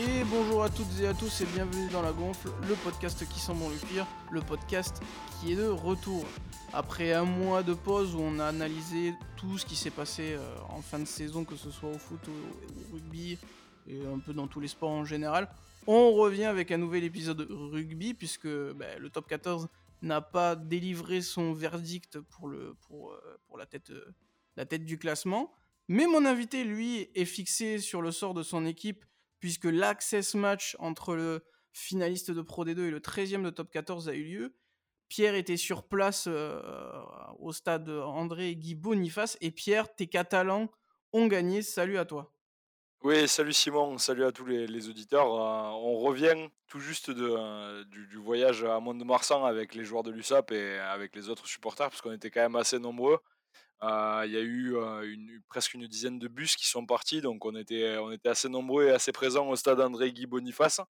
Et bonjour à toutes et à tous et bienvenue dans La Gonfle, le podcast qui sent bon le pire, le podcast qui est de retour. Après un mois de pause où on a analysé tout ce qui s'est passé euh, en fin de saison, que ce soit au foot, au, rugby et un peu dans tous les sports en général, on revient avec un nouvel épisode rugby puisque bah, le top 14 n'a pas délivré son verdict pour, euh, pour la, tête, euh, la tête du classement. Mais mon invité, lui, est fixé sur le sort de son équipe puisque l'access match entre le finaliste de Pro D2 et le 13e de top 14 a eu lieu. Pierre était sur place euh, au stade André Guy Boniface et Pierre, tes Catalans ont gagné. Salut à toi. Oui, salut Simon, salut à tous les, auditeurs. Euh, on revient tout juste euh, du, voyage à Mont-de-Marsan avec les joueurs de l'USAP et avec les autres supporters, parce qu'on était quand même assez nombreux. Il y a eu une, presque une dizaine de bus qui sont partis, donc on était, on était assez nombreux et assez présents au stade André Guy Boniface.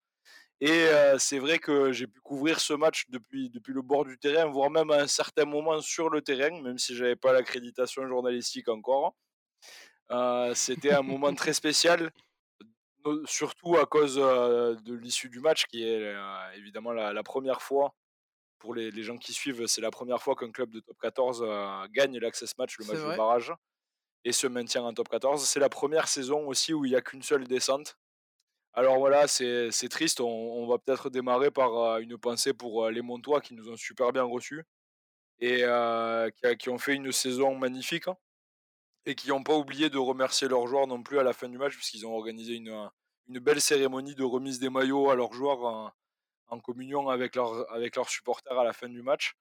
Et c'est vrai que j'ai pu couvrir ce match depuis, depuis le bord du terrain, voire même à un certain moment sur le terrain, même si je n'avais pas l'accréditation journalistique encore. C'était un moment très spécial, surtout à cause de l'issue du match, qui est évidemment la, première fois, pour les, les gens qui suivent, c'est la première fois qu'un club de top 14 gagne l'Access Match, le match de barrage, et se maintient en top 14. C'est la première saison aussi où il n'y a qu'une seule descente. Alors voilà, c'est triste. On, va peut-être démarrer par une pensée pour les Montois qui nous ont super bien reçus et qui, ont fait une saison magnifique hein, et qui n'ont pas oublié de remercier leurs joueurs non plus à la fin du match puisqu'ils ont organisé une, une, belle cérémonie de remise des maillots à leurs joueurs en, communion avec, avec leurs supporters à la fin du match.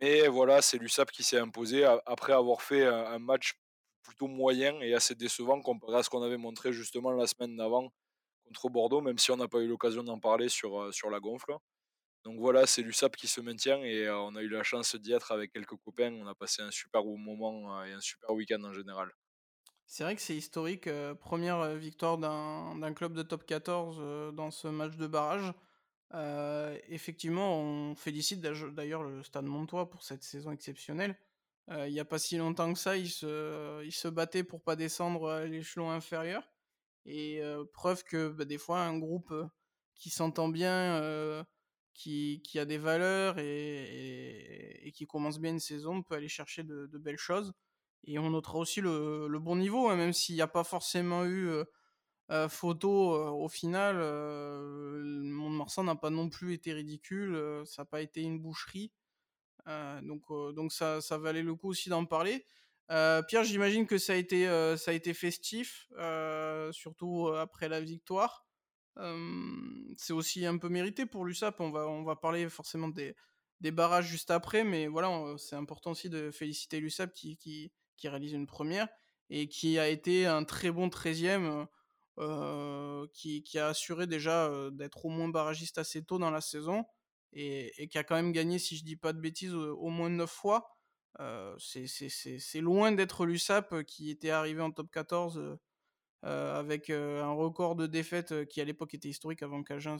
Mais voilà, c'est l'USAP qui s'est imposé après avoir fait un match plutôt moyen et assez décevant comparé à ce qu'on avait montré justement la semaine d'avant contre Bordeaux, même si on n'a pas eu l'occasion d'en parler sur, euh, sur la gonfle. Donc voilà, c'est l'USAP qui se maintient et euh, on a eu la chance d'y être avec quelques copains. On a passé un super moment euh, et un super week-end en général. C'est vrai que c'est historique, première victoire d'un club de top 14 dans ce match de barrage. Effectivement, on félicite d'ailleurs le Stade Montois pour cette saison exceptionnelle. il n'y a pas si longtemps que ça, il se, battait pour pas descendre à l'échelon inférieur. Et preuve que bah, des fois, un groupe qui s'entend bien, qui, a des valeurs et, qui commence bien une saison peut aller chercher de, belles choses. Et on notera aussi le, le bon niveau, hein, même s'il n'y a pas forcément eu photo au final. Mon Marsan n'a pas non plus été ridicule, ça n'a pas été une boucherie. donc, donc ça, ça valait le coup aussi d'en parler. Euh, Pierre, j'imagine que ça a été, euh, ça a été festif, euh, surtout après la victoire. c'est aussi un peu mérité pour l'USAP. On va, on va parler forcément des, des barrages juste après, mais voilà, c'est important aussi de féliciter l'USAP qui, qui, qui, réalise une première et qui a été un très bon 13e, qui, qui, a assuré déjà d'être au moins barragiste assez tôt dans la saison et, qui a quand même gagné, si je dis pas de bêtises, au moins 9 fois. Euh, c'est loin d'être l'USAP euh, qui était arrivé en top 14 euh, avec un record de défaites qui à l'époque était historique avant qu'Agen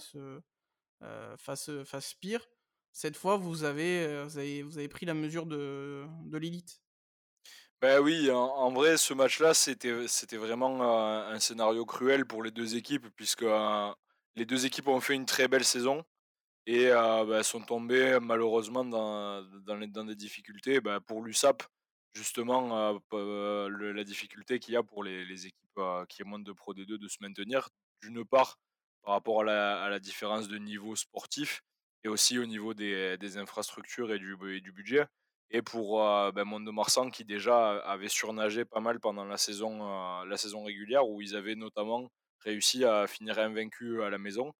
fasse, fasse pire. Cette fois, vous avez, vous avez, vous avez pris la mesure de, de l'élite. Ben oui, en, vrai, ce match-là, c'était vraiment un scénario cruel pour les deux équipes, puisque les deux équipes ont fait une très belle saison et euh, bah, sont tombés malheureusement dans, dans, des difficultés. Bah, pour l'USAP, justement, euh, euh, la difficulté qu'il y a pour les, équipes qui montent de Pro D2 de se maintenir, d'une part par rapport à la, à la, différence de niveau sportif et aussi au niveau des, des infrastructures et du, et du, budget. Et pour euh, ben, Mont-de-Marsan qui déjà avait surnagé pas mal pendant la saison, la saison régulière où ils avaient notamment réussi à finir invaincus à la maison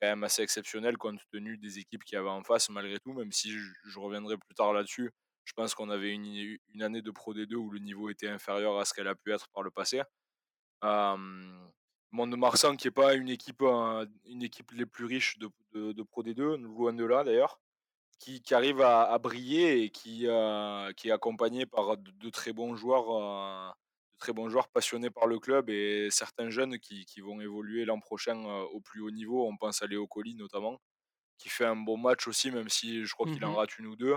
quand même assez exceptionnel compte tenu des équipes qu'il y avait en face malgré tout, même si je, reviendrai plus tard là-dessus. Je pense qu'on avait une, année de Pro D2 où le niveau était inférieur à ce qu'elle a pu être par le passé. Euh, Monde de Marsan qui n'est pas une équipe, une équipe les plus riches de, de, Pro D2, loin de là d'ailleurs, qui, qui, arrive à, briller et qui, qui est accompagné par de, très bons joueurs très bons joueurs passionnés par le club et certains jeunes qui, qui vont évoluer l'an prochain euh, au plus haut niveau. On pense à Léo Colli notamment, qui fait un bon match aussi, même si je crois qu'il en mmh rate une ou deux.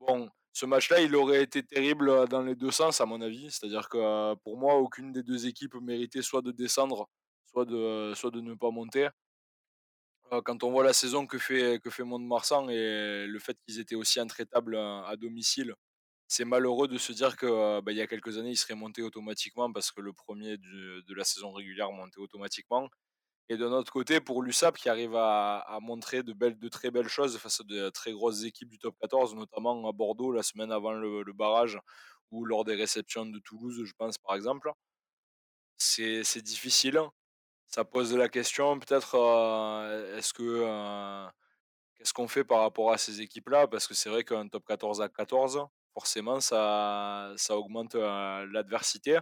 Bon, ce match-là, il aurait été terrible euh, dans les deux sens, à mon avis. C'est-à-dire que euh, pour moi, aucune des deux équipes méritait soit de descendre, soit de, soit de ne pas monter. Quand on voit la saison que fait, que fait Mont-de-Marsan et le fait qu'ils étaient aussi intraitables à, domicile, c'est malheureux de se dire que bah, il y a quelques années, ils seraient montés automatiquement parce que le premier de la saison régulière montait automatiquement. Et d'un autre côté, pour l'USAP qui arrive à, montrer de, belles, de très belles choses face à de très grosses équipes du top 14, notamment à Bordeaux la semaine avant le, barrage ou lors des réceptions de Toulouse, je pense par exemple. C'est difficile. Ça pose la question peut-être euh, est-ce que euh, qu'est-ce qu'on fait par rapport à ces équipes-là? Parce que c'est vrai qu'un top 14 à 14, forcément, ça, ça augmente euh, l'adversité.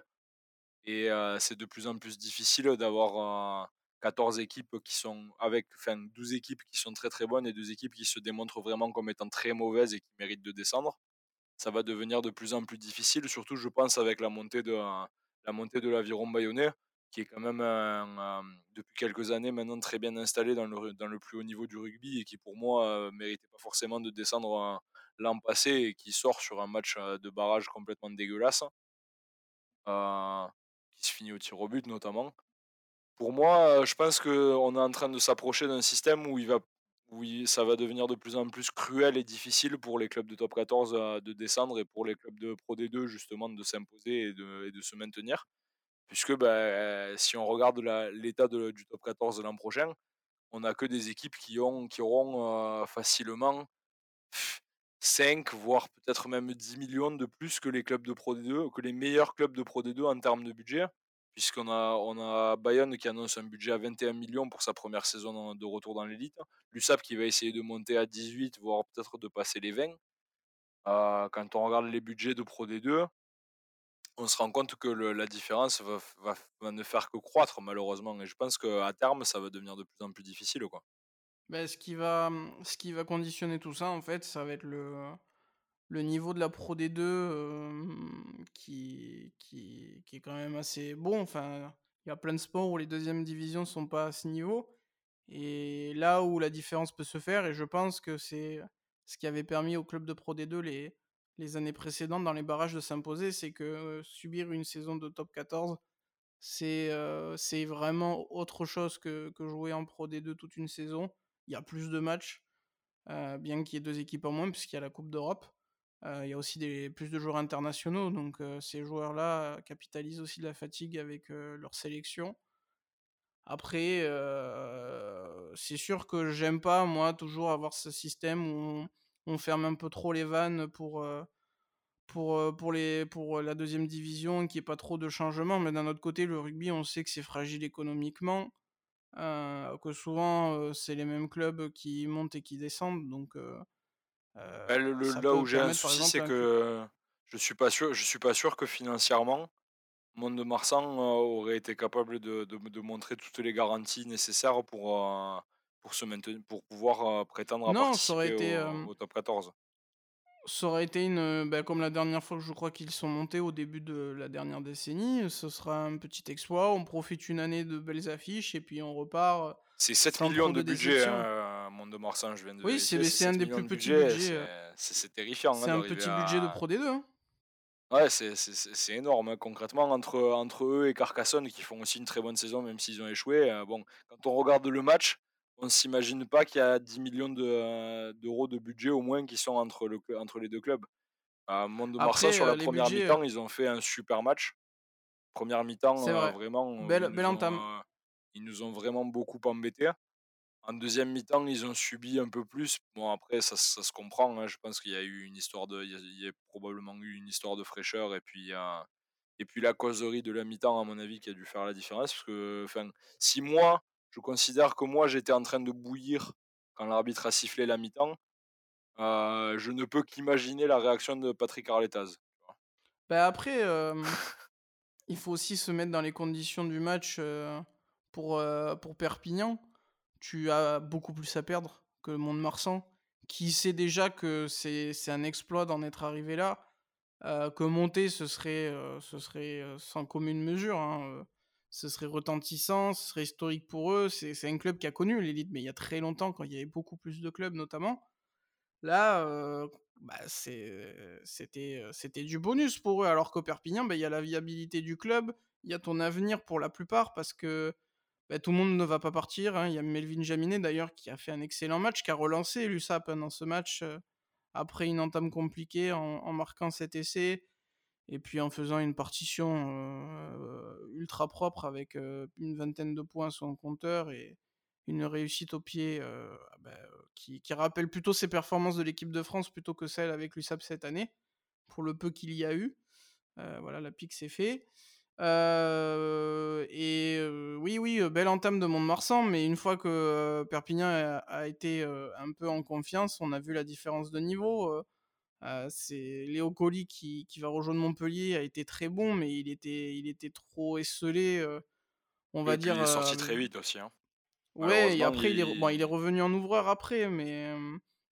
Et c'est de plus en plus difficile d'avoir 14 équipes qui sont avec, enfin 12 équipes qui sont très très bonnes et deux équipes qui se démontrent vraiment comme étant très mauvaises et qui méritent de descendre. Ça va devenir de plus en plus difficile, surtout je pense avec la montée de la montée de l'aviron bayonnais, qui est quand même depuis quelques années maintenant très bien installé dans le, dans le plus haut niveau du rugby et qui pour moi méritait pas forcément de descendre l'an passé et qui sort sur un match de barrage complètement dégueulasse, qui se finit au tir au but notamment pour moi, je pense qu'on est en train de s'approcher d'un système où, il va, où ça va devenir de plus en plus cruel et difficile pour les clubs de top 14 de descendre et pour les clubs de Pro D2 justement de s'imposer et de, se maintenir. Puisque ben, si on regarde l'état du top 14 de l'an prochain, on n'a que des équipes qui, ont, qui auront facilement 5, voire peut-être même 10 millions de plus que les clubs de Pro D2, que les meilleurs clubs de Pro D2 en termes de budget puisqu'on a, on Bayonne qui annonce un budget à 21 millions pour sa première saison de retour dans l'élite. L'USAP qui va essayer de monter à 18, voire peut-être de passer les 20. Euh, quand on regarde les budgets de Pro D2, on se rend compte que la différence va, ne faire que croître malheureusement. Et je pense qu'à terme, ça va devenir de plus en plus difficile. Quoi. Ben, ce, qui va, ce qui va conditionner tout ça, en fait, ça va être le, le niveau de la Pro D2 euh, qui, qui, qui, est quand même assez bon. Enfin, il y a plein de sports où les deuxièmes divisions sont pas à ce niveau. Et là où la différence peut se faire, et je pense que c'est ce qui avait permis au club de Pro D2 les, les années précédentes dans les barrages de s'imposer, c'est que subir une saison de top 14, c'est euh, vraiment autre chose que, que jouer en Pro D2 toute une saison. Il y a plus de matchs, bien qu'il y ait deux équipes en moins, puisqu'il y a la Coupe d'Europe. Il y a aussi des, plus de joueurs internationaux, donc ces joueurs-là capitalisent aussi de la fatigue avec leur sélection. Après, c'est sûr que j'aime pas, moi, toujours avoir ce système où ferme un peu trop les vannes pour, pour, pour, les, pour la deuxième division, qu'il n'y ait pas trop de changements. Mais d'un autre côté, le rugby, on sait que c'est fragile économiquement, que souvent, c'est les mêmes clubs qui montent et qui descendent. Donc, bah, là où j'ai un souci, c'est que je suis pas sûr, je suis pas sûr que financièrement, Monde de Marsan aurait été capable de, de, montrer toutes les garanties nécessaires pour, pour se maintenir, pour pouvoir prétendre à participer au, top 14. Ça aurait été une, bah, comme la dernière fois que je crois qu'ils sont montés au début de la dernière décennie, ce sera un petit exploit. On profite une année de belles affiches et puis on repart c'est 7 millions de, budget, hein, Monde de Marsan, je viens de Oui, c'est un des plus petits budgets. C'est terrifiant. C'est hein, un petit budget de Pro D2. Hein. Ouais, c'est énorme. Concrètement, entre, entre eux et Carcassonne, qui font aussi une très bonne saison, même s'ils ont échoué, euh, bon, quand on regarde le match, on ne s'imagine pas qu'il y a 10 millions euh, d'euros de, budget au moins qui sont entre, le, entre les deux clubs. Monde de sur la première mi-temps, ils ont fait un super match. Première mi-temps, vraiment. Belle, belle entame ils nous ont vraiment beaucoup embêtés. En deuxième mi-temps, ils ont subi un peu plus. Bon, après, ça, ça se comprend. Hein. Je pense qu'il y a eu une histoire de, il y, a, probablement eu une histoire de fraîcheur et puis, et puis la causerie de la mi-temps, à mon avis, qui a dû faire la différence. Parce que, enfin, si moi, je considère que moi, j'étais en train de bouillir quand l'arbitre a sifflé la mi-temps, euh, je ne peux qu'imaginer la réaction de Patrick Arletaz. Bah après, il faut aussi se mettre dans les conditions du match pour, pour Perpignan, tu as beaucoup plus à perdre que le Mont-de-Marsan, qui sait déjà que c'est un exploit d'en être arrivé là. Euh, que monter, ce serait, ce serait sans commune mesure. Hein, ce serait retentissant, ce serait historique pour eux. C'est un club qui a connu l'élite, mais il y a très longtemps, quand il y avait beaucoup plus de clubs notamment. Là, bah, c'était du bonus pour eux, alors qu'au Perpignan, bah, il y a la viabilité du club, il y a ton avenir pour la plupart, parce que bah, tout le monde ne va pas partir, hein. Il y a Melvin Jaminet d'ailleurs qui a fait un excellent match, qui a relancé l'USAP, hein, dans ce match, après une entame compliquée en marquant cet essai et puis en faisant une partition, heu, ultra propre avec, heu, une vingtaine de points sur son compteur et une réussite au pied, heu, bah, qui qui rappelle plutôt ses performances de l'équipe de France plutôt que celles avec l'USAP cette année, pour le peu qu'il y a eu. Voilà, la pique, c'est fait. Et oui, oui, belle entame de Mont-de-Marsan, mais une fois que, Perpignan a été, un peu en confiance, on a vu la différence de niveau, heu, c'est Léo Colli qui qui va rejoindre Montpellier a été très bon, mais il était il était trop esseulé, heu, on va et puis il dire, est sorti très vite aussi, hein. ouais et après il est bon, il est revenu en ouvreur après, mais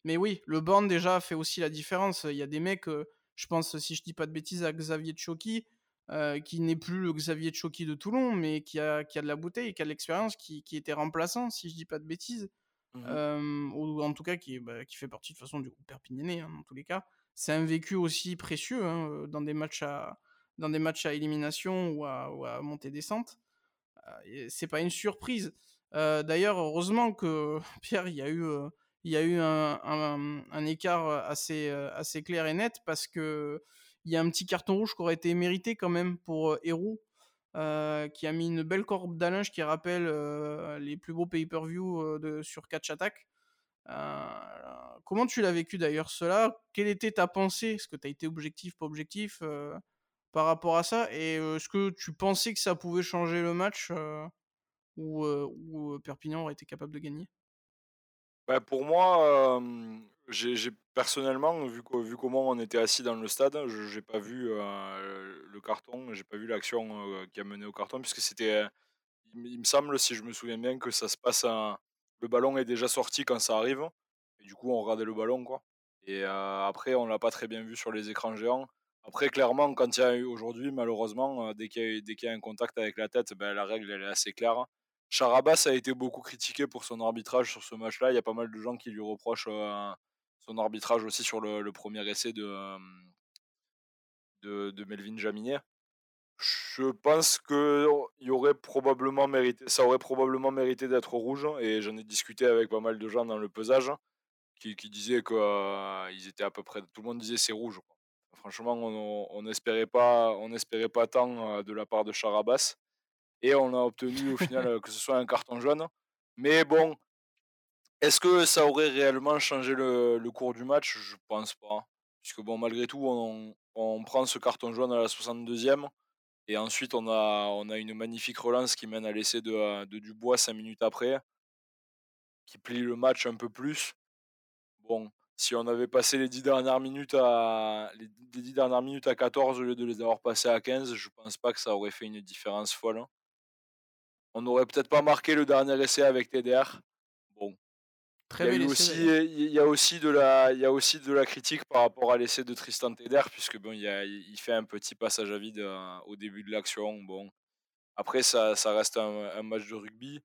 mais oui, le banc déjà fait aussi la différence. Il y a des mecs, heu, je pense, si je dis pas de bêtises, à Xavier Tchioki, heu, qui n'est plus le Xavier Tchioki de Toulon, mais qui a qui a de la bouteille, qui a de l'expérience, qui qui était remplaçant, si je dis pas de bêtises. mmh ou en tout cas qui bah, qui fait partie de toute façon du groupe perpignanais, hein, dans tous les cas. C'est un vécu aussi précieux, hein, dans des matchs à élimination ou à montée-descente. Heu et c'est pas une surprise. Heu, d'ailleurs, heureusement que Pierre, il y a eu, heu, il y a eu un écart, assez, heu, assez clair et net parce qu'il y a un petit carton rouge qui aurait été mérité quand même pour, heu, qui a mis une belle corde d'Alinge qui rappelle, les plus beaux pay-per-view, sur Catch Attack. Heu, comment tu l'as vécu d'ailleurs cela? Quelle était ta pensée? Est-ce que tu as été objectif, pas objectif, heu, par rapport à ça? Et heu, est-ce que tu pensais que ça pouvait changer le match, heu, Perpignan aurait été capable de gagner? Bah, pour moi, personnellement, vu co vu comment on était assis dans le stade, je j'ai pas vu, le carton, j'ai pas vu l'action, qui a mené au carton puisque c'était, il me semble, si je me souviens bien, que ça se passe à le ballon est déjà sorti quand ça arrive et du coup, on regardait le ballon, et après on l'a pas très bien vu sur les écrans géants. Après clairement, quand il y a eu aujourd'hui, malheureusement, heu, dès qu'il y a un contact avec la tête, bah, la règle, elle est assez claire. Charabas a été beaucoup critiqué pour son arbitrage sur ce match-là. Il y a pas mal de gens qui lui reprochent, son arbitrage aussi sur le 1 essai de de Melvin Jaminet. Je pense qu'il y aurait probablement mérité ça aurait probablement mérité d'être rouge et j'en ai discuté avec pas mal de gens dans le pesage qui qui disaient qu'ils étaient à peu près tout le monde disait: «C'est rouge». Franchement, on n'espérait pas on pas tant, heu, de la part de Charabas et on a obtenu au final, heu, que ce soit un carton jaune. Mais bon, est-ce que ça aurait réellement changé le cours du match? Je pense pas. Puisque bon, malgré tout, on on prend ce carton jaune à la 62e et ensuite on a une magnifique relance qui mène à l'essai de, de Dubois 5 minutes après, qui plie le match un peu plus. Bon, si on avait passé les 10 dernières minutes à les 10 dernières minutes à 14 au lieu de les avoir passées à 15, je pense pas que ça aurait fait une différence folle. On n'aurait peut-être pas marqué le dernier essai avec TDR. Il y a eu aussi, d'ailleurs. il y a aussi de la il y a aussi de la critique par rapport à l'essai de Tristan Teder puisque bon, il y a il fait un petit passage à vide, heu, au début de l'action. Bon, après ça ça reste un un match de rugby.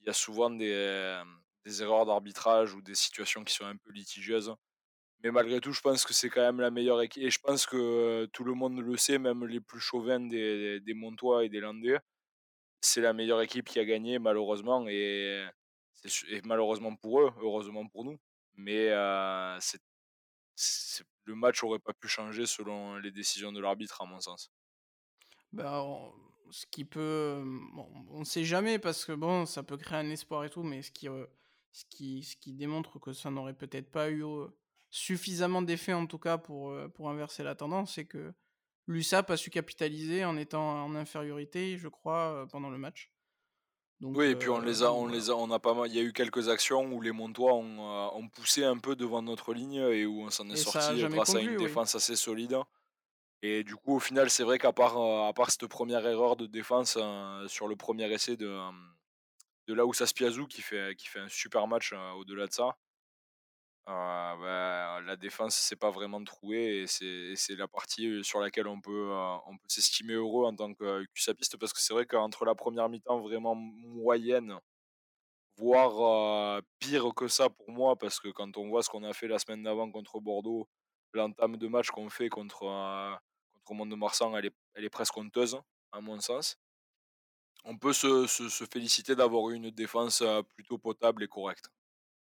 Il y a souvent des, des erreurs d'arbitrage ou des situations qui sont un peu litigieuses. Mais malgré tout, je pense que c'est quand même la meilleure équipe et je pense que tout le monde le sait, même les plus chauvins des des Montois et des Landais. C'est la meilleure équipe qui a gagné malheureusement et et malheureusement pour eux, heureusement pour nous. Mais le match aurait pas pu changer selon les décisions de l'arbitre à mon sens. Bah, on ce qui peut, on ne sait jamais parce que bon, ça peut créer un espoir et tout, mais ce qui, heu, ce qui ce qui démontre que ça n'aurait peut-être pas eu, suffisamment d'effet en tout cas pour, pour inverser la tendance, c'est que l'USAP a su capitaliser en étant en infériorité, je crois, pendant le match. Oui et puis on heu, les a on les a on a pas mal il y a eu quelques actions où les Montois ont, heu, ont poussé un peu devant notre ligne et où on s'en est sorti, grâce à une oui. défense assez solide. Et du coup, au final, c'est vrai qu'à part, heu, à part cette première erreur de défense, heu, sur le premier essai de, de Laoussa Spiazou qui fait qui fait un super match, au-delà de ça, heu, bah, la défense s'est pas vraiment trouée et c'est la partie, sur laquelle on peut, peut s'estimer heureux en tant que QSAPiste parce que c'est vrai qu'entre la première mi-temps vraiment moyenne, voire, pire que ça pour moi, parce que quand on voit ce qu'on a fait la semaine d'avant contre Bordeaux, l'entame de match qu'on fait contre, contre Mont-de-Marsan, elle est elle est presque honteuse, à mon sens. On peut se se se féliciter d'avoir eu une défense, plutôt potable et correcte.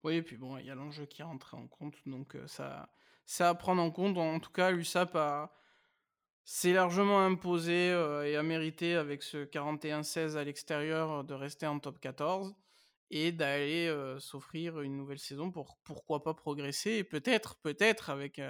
Oui et puis bon, il y a l'enjeu qui rentre en compte donc heu, ça c'est à prendre en compte. En tout cas, l'USAP a s'est largement imposé, heu et a mérité avec ce 41-16 à l'extérieur, de rester en top 14 et d'aller, s'offrir une nouvelle saison pour pourquoi pas progresser et peut-être, peut-être avec,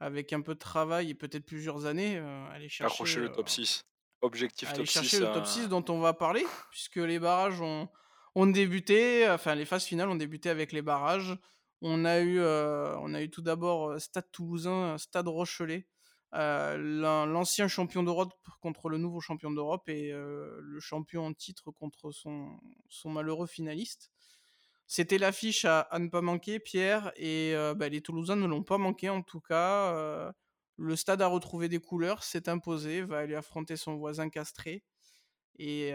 avec un peu de travail et peut-être plusieurs années, aller chercher, Accrocher le top 6. Objectif aller top chercher 6, le top heu 6 dont on va parler, puisque les barrages ont ont débuté, enfin les phases finales ont débuté avec les barrages. On a eu, heu, on a eu tout d'abord, heu, Stade Toulousain, Stade Rochelet, l'ancien champion d'Europe contre le nouveau champion d'Europe et le champion en titre contre son malheureux finaliste. C'était l'affiche à ne pas manquer Pierre et bah, les Toulousains ne l'ont pas manqué en tout cas, le Stade a retrouvé des couleurs, s'est imposé, va aller affronter son voisin castré et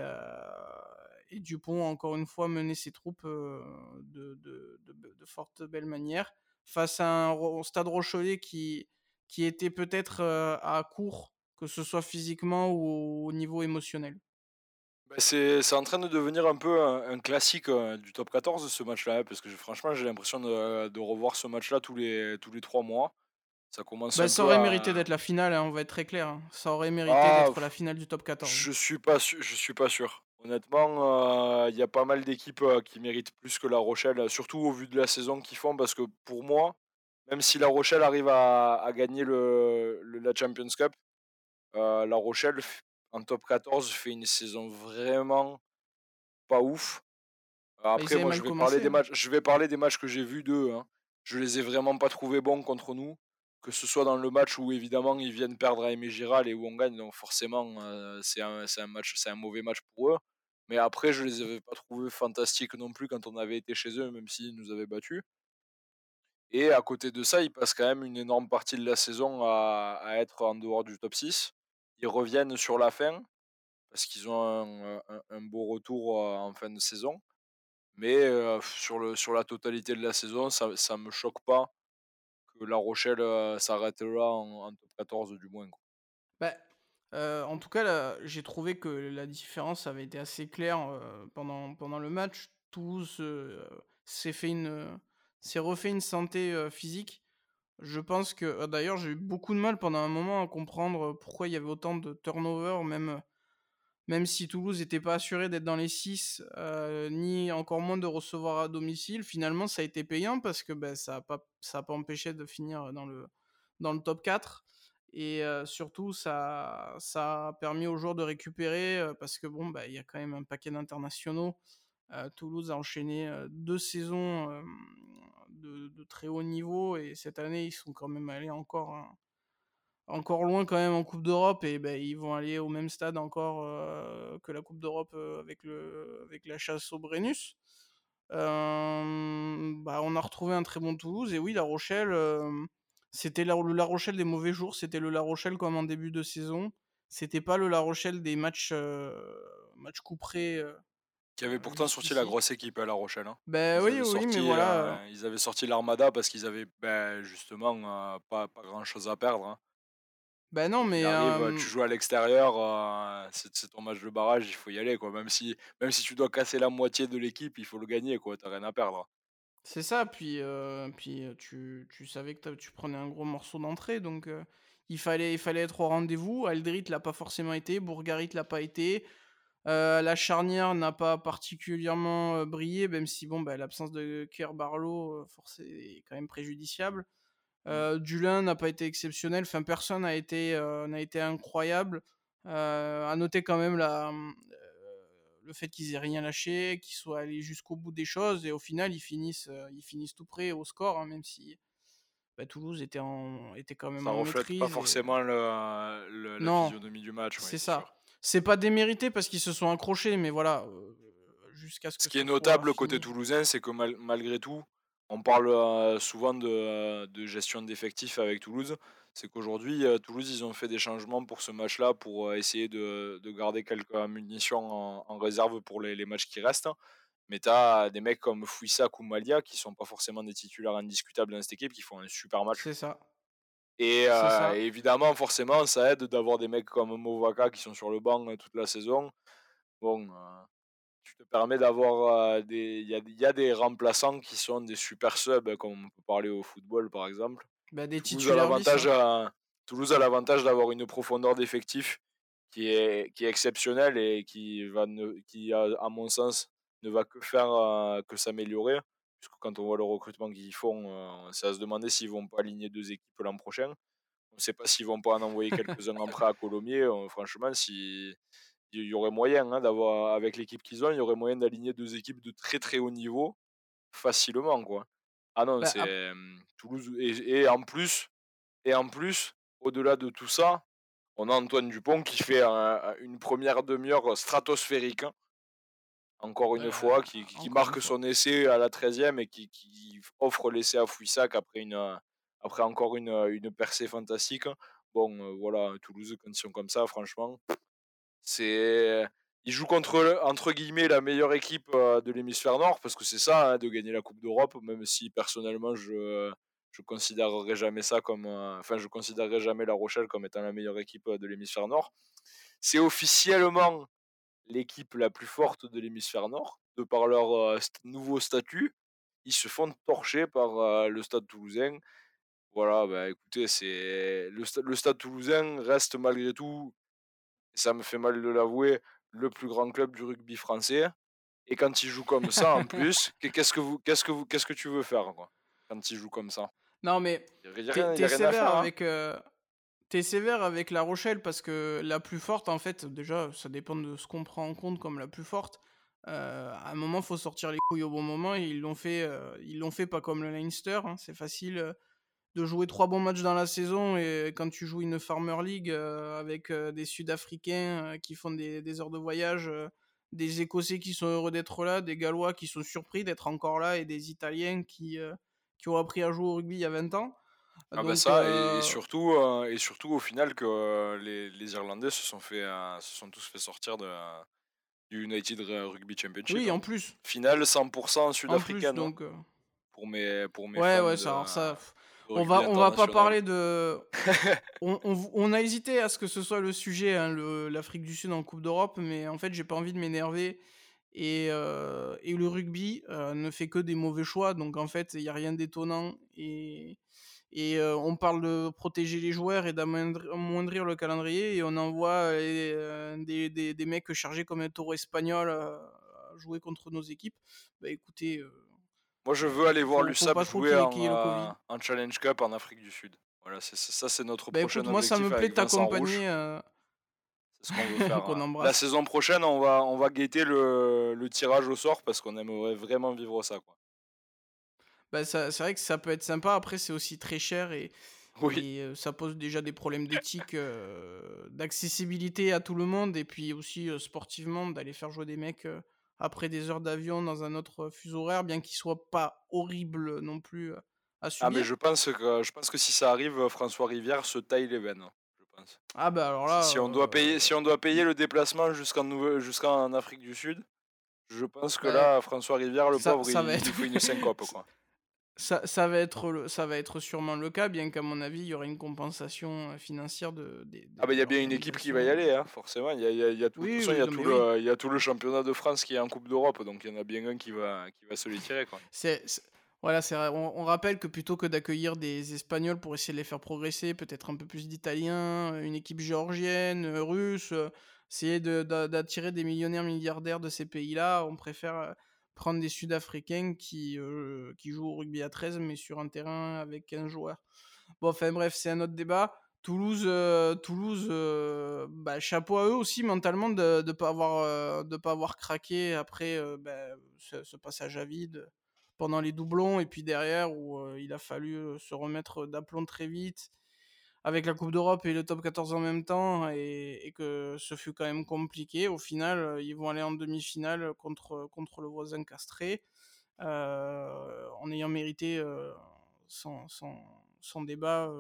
et Dupont a encore une fois mené ses troupes, de de de de forte belle manière face à un Stade Rochelais qui qui était peut-être, à court, que ce soit physiquement ou au niveau émotionnel. Bah, c'est c'est en train de devenir un peu un un classique, du top 14 ce match-là, hein, parce que franchement, j'ai l'impression de de revoir ce match-là tous les tous les 3 mois. Ça commence Bah, ça aurait mérité d'être la finale, hein, on va être très clair, hein. Ça aurait mérité ah, d'être la finale du top 14. je suis pas je suis pas sûr. Honnêtement, heu, il y a pas mal d'équipes, heu, qui méritent plus que La Rochelle, surtout au vu de la saison qu'ils font parce que pour moi, même si La Rochelle arrive à à gagner le le la Champions Cup, heu, La Rochelle en top 14 fait une saison vraiment pas ouf. Bah, Après moi je vais parler des hein. matchs je vais parler des matchs que j'ai vus d'eux, hein. Je les ai vraiment pas trouvés bons contre nous, que ce soit dans le match où évidemment ils viennent perdre à Aimé Giral et où on gagne donc forcément, heu, c'est un un mauvais match pour eux. Mais après je les avais pas trouvés fantastiques non plus quand on avait été chez eux, même s'ils nous avaient battus et à côté de ça, ils passent quand même une énorme partie de la saison à être en dehors du top 6. Ils reviennent sur la fin parce qu'ils ont un, beau retour, heu, en fin de saison. Mais heu, sur sur la totalité de la saison, ça ça me choque pas La Rochelle, heu, s'arrête là en en top 14 du moins. Bah, heu, en tout cas, j'ai trouvé que la différence avait été assez claire, heu, pendant pendant le match. Toulouse, heu, s'est fait une, s'est refait une santé, physique. Je pense que, d'ailleurs, j'ai eu beaucoup de mal pendant un moment à comprendre, pourquoi il y avait autant de turnover, même, même si Toulouse n'était pas assuré d'être dans les 6, heu, ni encore moins de recevoir à domicile. Finalement, ça a été payant parce que, bah, ça a pas pas empêché de finir, dans le dans le top 4 et heu, surtout ça ça a permis aux joueurs de récupérer, heu, parce que bon, bah, il y a quand même un paquet d'internationaux. Toulouse a enchaîné, heu, 2 saisons, de très haut niveau et cette année, ils sont quand même allés encore encore loin quand même en coupe d'Europe et beh, ils vont aller au même stade encore, heu, que la coupe d'Europe, heu, avec le avec la chasse au Brennus. Bah, on a retrouvé un très bon Toulouse et oui, La Rochelle, c'était la le La Rochelle des mauvais jours, c'était le La Rochelle comme en début de saison. C'était pas le La Rochelle des matchs, heu, matchs couperets, heu Qui avait pourtant sorti la grosse équipe à La Rochelle, hein. Ils oui, oui, mais voilà, ils avaient sorti l'armada parce qu'ils avaient, bah, justement, pas pas grand chose à perdre, hein. Bah, non, mais tu joues à l'extérieur, c'est ton match de barrage, il faut y aller, quoi. Même si même si tu dois casser la moitié de l'équipe, il faut le gagner, quoi. Tu as rien à perdre. C'est ça, puis, puis, tu tu savais que tu prenais un gros morceau d'entrée donc il fallait il fallait être au rendez-vous. Aldrit l'a pas forcément été, Bourgarit l'a pas été, la charnière n'a pas particulièrement, brillé, même si bon, bah, l'absence de heu, forcé est quand même préjudiciable. Heu, Dulin n'a pas été exceptionnel, enfin personne n'a été, n'a été incroyable. Heu, à noter quand même la, heu, le fait qu'ils aient rien lâché, qu'ils soient allés jusqu'au bout des choses et au final ils finissent, heu, ils finissent tout près au score, hein, même si, bah, Toulouse était en était quand même Ça en reflète pas et forcément le le la non, physionomie du match, ouais, c'est sûr. ça. C'est pas démérité parce qu'ils se sont accrochés, mais voilà, jusqu'à ce Ce qui est notable côté toulousain, c'est que mal malgré tout, on parle, heu, souvent de de gestion d'effectifs avec Toulouse. C'est qu'aujourd'hui, heu, Toulouse, ils ont fait des changements pour ce match-là, pour, essayer de de garder quelques munitions en en réserve pour les les matchs qui restent. Mais tu as des mecs comme Fouissac ou Malia qui sont pas forcément des titulaires indiscutables dans cette équipe, qui font un super match. C'est ça, Et ça. évidemment, forcément, ça aide d'avoir des mecs comme Movaka qui sont sur le banc, toute la saison. bon, te permets d'avoir des. Il y a, y a, des remplaçants qui sont des super subs, comme on peut parler au football par exemple. Bah, des Toulouse a l'avantage hein. Toulouse a l'avantage d'avoir une profondeur d'effectif qui est, qui est exceptionnelle et qui, va ne, qui à mon sens, ne va que faire que s'améliorer. Puisque quand on voit le recrutement qu'ils font, c'est à se demander s'ils vont pas aligner deux équipes l'an prochain. On ne sait pas s'ils vont pas en envoyer quelques-uns en prêt à Colomiers. franchement, si, il y aurait moyen hein, d'avoir, avec l'équipe qu'ils ont, il y aurait moyen d'aligner deux équipes de très très haut niveau facilement. Quoi. Ah non, bah, c'est Toulouse. Et, en plus, et en plus, au-delà de tout ça, on a Antoine Dupont qui fait une première demi-heure stratosphérique. Hein. Encore une fois, qui, marque son essai à la 13e et qui, offre l'essai à Fouissac après, une, après encore une, une percée fantastique. Bon, euh, voilà, Toulouse, conditions comme ça, franchement, c'est. Il joue contre, entre guillemets, la meilleure équipe de l'hémisphère nord, parce que c'est ça, hein, de gagner la Coupe d'Europe, même si personnellement, je je considérerai jamais ça comme. Enfin, je considérerai jamais La Rochelle comme étant la meilleure équipe de l'hémisphère nord. C'est officiellement l'équipe la plus forte de l'hémisphère nord, de par leur nouveau statut. Ils se font torcher par le stade toulousain. Voilà, bah, écoutez, c'est le, stade toulousain reste malgré tout, ça me fait mal de l'avouer, le plus grand club du rugby français. Et quand il joue comme ça, en plus, qu'est-ce que vous, qu'est-ce que vous, qu'est-ce que tu veux faire quoi, quand il joue comme ça? Non, mais t'es sévère hein. avec. T'es sévère avec La Rochelle parce que la plus forte, en fait, déjà, ça dépend de ce qu'on prend en compte comme la plus forte. à un moment, faut sortir les couilles au bon moment. Et ils l'ont fait, ils l'ont fait pas comme le Leinster. Hein. C'est facile de jouer trois bons matchs dans la saison et quand tu joues une Farmer League avec des Sud-Africains qui font des, heures de voyage, des Écossais qui sont heureux d'être là, des Gallois qui sont surpris d'être encore là et des Italiens qui, qui ont appris à jouer au rugby il y a 20 ans. Ah bah ça, et, surtout, et surtout au final que les, les, Irlandais se sont, fait, se sont tous fait sortir de, du United Rugby Championship. Oui, en plus. Finale 100% sud-africaine. Hein, donc, pour mes, pour mes ouais, ouais, ça, ça, on va, on va pas parler de. on, on, a hésité à ce que ce soit le sujet, hein, l'Afrique du Sud en Coupe d'Europe, mais en fait, j'ai pas envie de m'énerver. Et, et, le rugby ne fait que des mauvais choix, donc en fait, il n'y a rien d'étonnant. Et, et on parle de protéger les joueurs et d'amoindrir le calendrier et on envoie des, des, des, mecs chargés comme un taureau espagnol à jouer contre nos équipes. Bah écoutez. Moi je veux aller voir l'USAP jouer en, en, Challenge Cup en Afrique du Sud. Voilà, ça c'est notre bah, prochain écoute, Moi ça me plaît de t'accompagner. C'est ce qu'on veut faire. Hein. La saison prochaine, on va, on va guetter le, le tirage au sort parce qu'on aimerait vraiment vivre ça. Quoi. Bah, c'est vrai que ça peut être sympa. Après, c'est aussi très cher et, ça pose déjà des problèmes d'éthique, d'accessibilité à tout le monde et puis aussi sportivement d'aller faire jouer des mecs après des heures d'avion dans un autre fuseau horaire, bien qu'il soit pas horrible non plus à subir. Ah mais je pense que je pense que si ça arrive, François Rivière se taille les veines. Je pense. Ah bah alors là. Si, on doit payer, si on doit payer le déplacement jusqu'en jusqu'en Afrique du Sud, je pense que là, François Rivière, le pauvre, il, il, faut une syncope quoi. Ça, ça, va être ça va être sûrement le cas, bien qu'à mon avis, il y aurait une compensation euh, financière de. ah, bah il y a bien une équipe qui va y aller, hein, forcément. Il y a, y a, y a tout, il y, a tout le, y a tout le championnat de France qui est en Coupe d'Europe, donc il y en a bien un qui va, qui va se les tirer. Quoi. C'est, voilà, c'est on, on, rappelle que plutôt que d'accueillir des Espagnols pour essayer de les faire progresser, peut-être un peu plus d'Italiens, une équipe géorgienne, russe, essayer d'attirer des millionnaires milliardaires de ces pays-là, on préfère prendre des Sud-Africains qui, euh, qui jouent au rugby à 13, mais sur un terrain avec 15 joueurs. Bon, enfin bref, c'est un autre débat. Toulouse, euh, Toulouse euh, bah, chapeau à eux aussi mentalement de ne pas, avoir, de pas avoir craqué après bah, ce, passage à vide pendant les doublons et puis derrière où il a fallu se remettre d'aplomb très vite avec la Coupe d'Europe et le top 14 en même temps et, que ce fut quand même compliqué. Au final, euh, ils vont aller en demi-finale contre, contre le voisin castré euh, en ayant mérité euh, sans, sans, débat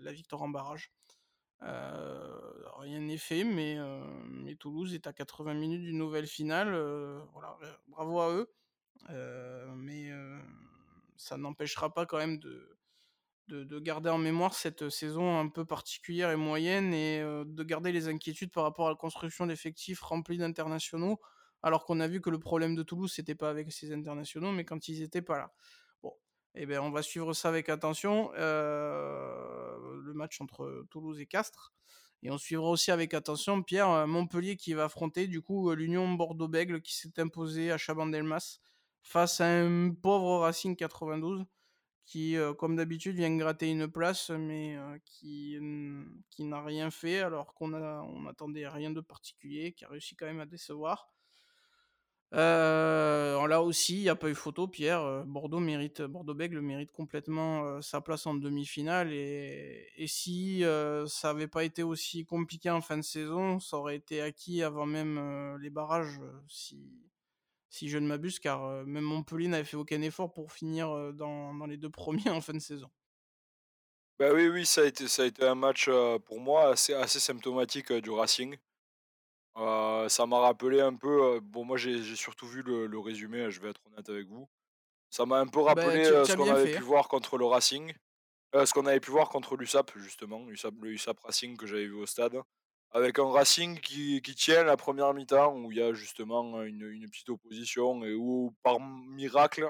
la victoire en barrage. rien n'est fait, mais, mais, Toulouse est à 80 minutes d'une nouvelle finale. voilà, bravo à eux. mais ça n'empêchera pas quand même de, de de garder en mémoire cette saison un peu particulière et moyenne et heu, de garder les inquiétudes par rapport à la construction d'effectifs remplis d'internationaux. Alors qu'on a vu que le problème de Toulouse, c'était pas avec ces internationaux, mais quand ils étaient pas là. Bon, et beh, on va suivre ça avec attention, heu, le match entre Toulouse et Castres et on suivra aussi avec attention, Pierre, Montpellier qui va affronter du coup, l'Union Bordeaux-Bègles qui s'est imposé à Chabandelmas face à un pauvre Racing 92 qui, comme d'habitude vient gratter une place mais qui n qui n'a rien fait alors qu'on on attendait rien de particulier, qui a réussi quand même à décevoir. Là aussi, il y a pas eu photo Pierre, Bordeaux mérite Bordeaux-Bègles mérite complètement, sa place en demi-finale et si, ça avait pas été aussi compliqué en fin de saison, ça aurait été acquis avant même, les barrages, si je ne m'abuse car, même Montpellier n'avait fait aucun effort pour finir, dans dans les 2 premiers en fin de saison. Bah, oui, oui, ça a été ça a été un match, pour moi assez assez symptomatique, du Racing. Ça m'a rappelé un peu, bon moi j'ai surtout vu le le résumé, je vais être honnête avec vous. Ça m'a un peu Bah, rappelé, tu tu ce qu'on avait fait, pu hein. voir contre le Racing, ce qu'on avait pu voir contre l'USAP justement, USAP le USAP Racing que j'avais vu au stade. Avec un Racing qui qui tient la première mi-temps où il y a justement, une une petite opposition et où par miracle,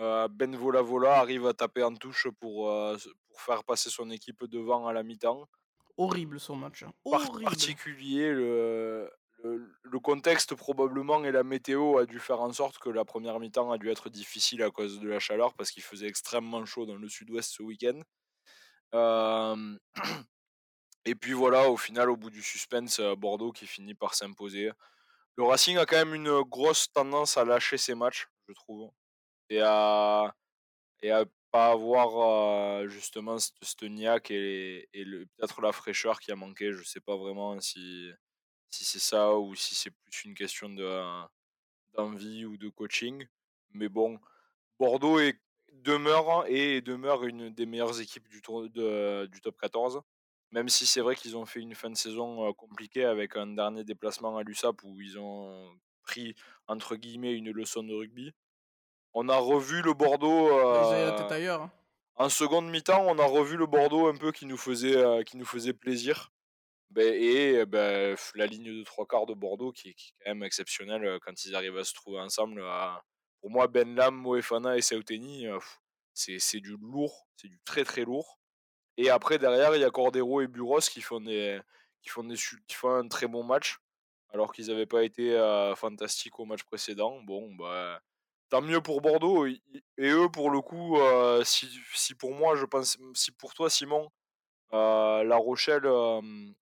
heu, Ben Volavola arrive à taper en touche pour, se pour faire passer son équipe devant à la mi-temps. Horrible son match, hein, Par horrible! particulier le le le contexte probablement et la météo a dû faire en sorte que la première mi-temps a dû être difficile à cause de la chaleur parce qu'il faisait extrêmement chaud dans le sud-ouest ce week-end. Hem et puis voilà, au final, au bout du suspense, heu, Bordeaux qui finit par s'imposer. Le Racing a quand même une, grosse tendance à lâcher ses matchs, je trouve et à et à pas avoir, heu, justement cette cette niaque et peut-être la fraîcheur qui a manqué. Je sais pas vraiment si si c'est ça ou si c'est plus une question d'envie ou de coaching. Mais bon, Bordeaux demeure et demeure une des meilleures équipes du top 14. Même si c'est vrai qu'ils ont fait une fin de saison, compliquée avec un dernier déplacement à l'USAP où ils ont pris entre guillemets «une leçon de rugby». On a revu le Bordeaux, la tête ailleurs, hein. en seconde mi-temps, on a revu le Bordeaux un peu qui nous faisait, qui nous faisait plaisir. Beh et heu, bah, la ligne de trois quarts de Bordeaux qui est qui est quand même exceptionnelle, quand ils arrivent à se trouver ensemble, à pour moi Benlam, Moefana et c'est c'est du lourd, c'est du très, très lourd et après derrière, il y a Cordero et Buros qui font des qui font des qui font un très bon match, alors qu'ils avaient pas été, heu, fantastiques au match précédent. Bon, bah, tant mieux pour Bordeaux et eux pour le coup, heu, si si pour moi je pense si pour toi Simon, Heu, La Rochelle,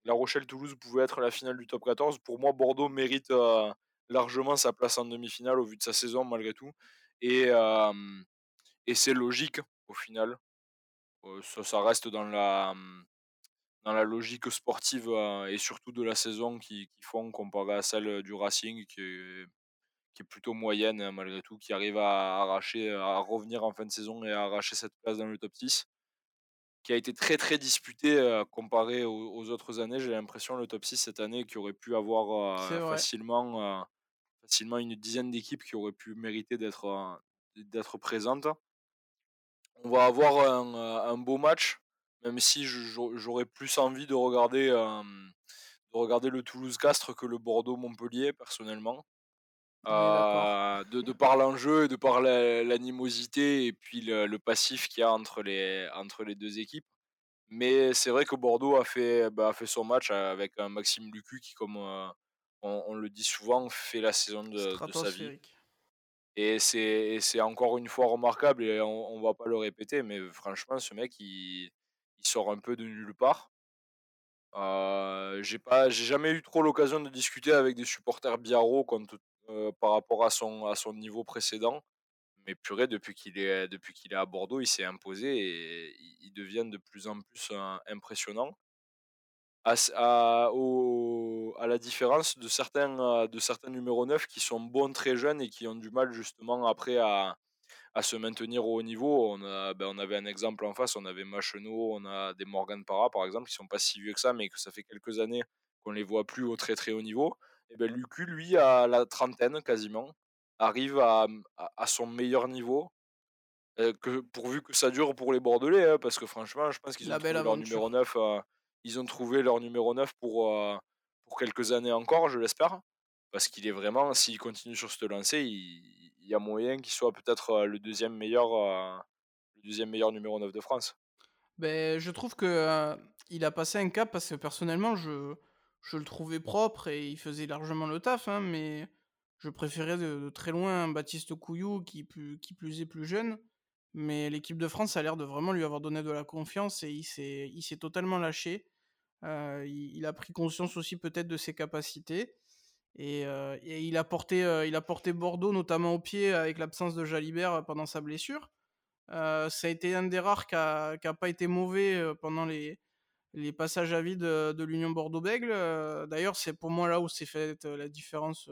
La Rochelle-Toulouse pouvait être la finale du top 14. Pour moi, Bordeaux mérite, largement sa place en demi-finale au vu de sa saison malgré tout et et c'est logique au final. Heu, ça ça reste dans la, mmh, dans la logique sportive, heu et surtout de la saison qui font comparé à celle, du Racing qui est qui est plutôt moyenne, hein, malgré tout, qui arrive à arracher, à revenir en fin de saison et à arracher cette place dans le top 6. Qui a été très, très disputé, heu, comparé aux aux autres années. J'ai l'impression le top 6 cette année qui aurait pu avoir, vrai. facilement, facilement une dizaine d'équipes qui auraient pu mériter d'être présentes. On va avoir un, beau match, même si j'aurais plus envie de regarder, hem, de regarder le Toulouse-Castres que le Bordeaux-Montpellier personnellement. Heu, de de par l'enjeu et de par la l'animosité et puis le le passif qu'il y a entre les entre les 2 équipes. Mais c'est vrai que Bordeaux a fait, bah, a fait son match avec un Maxime Lucu qui, comme, heu, on on le dit souvent, fait la saison de de sa vie. Et c'est encore une fois remarquable et on on va pas le répéter, mais franchement, ce mec, il sort un peu de nulle part. Heu, j'ai pas j'ai jamais eu trop l'occasion de discuter avec des supporters compte heu, par rapport à son à son niveau précédent, mais purée, depuis qu'il est depuis qu'il est à Bordeaux, il s'est imposé et il devient de plus en plus, heu, impressionnant. À à au à la différence de certains, heu, de certains numéros 9 qui sont bons très jeunes et qui ont du mal justement après à à se maintenir au haut niveau. On a, bah, on avait un exemple en face, on avait Machenot, on a des Morgan Parra par exemple, qui sont pas si vieux que ça, mais que ça fait quelques années qu'on les voit plus au très, très haut niveau. Et ben Lucu, lui, à la trentaine quasiment, arrive à, à son meilleur niveau Heu, que pourvu que ça dure pour les bordelais, hein, parce que franchement, je pense qu'ils ont trouvé leur numéro aventure. 9, heu, ils ont trouvé leur numéro 9 pour, heu, pour quelques années encore, je l'espère. Parce qu'il est vraiment s'il continue sur cette lancée, il y a moyen qu'il soit peut-être, heu, le deuxième meilleur, heu, le 2 meilleur numéro 9 de France. Beh, je trouve que, heu, il a passé un cap parce que personnellement je je le trouvais propre et il faisait largement le taf, hein, mais je préférais de de très loin Baptiste Couillou qui qui plus est plus jeune. Mais l'équipe de France a l'air de vraiment lui avoir donné de la confiance et il s'est totalement lâché. Heu, il a pris conscience aussi peut-être de ses capacités et et il a porté, heu, il a porté Bordeaux notamment au pied avec l'absence de Jalibert, pendant sa blessure. Ça a été un des rares qui a qui a pas été mauvais, pendant les les passages à vide, de de l'Union Bordeaux-Bègles, heu, d'ailleurs, c'est pour moi là où s'est faite, la différence,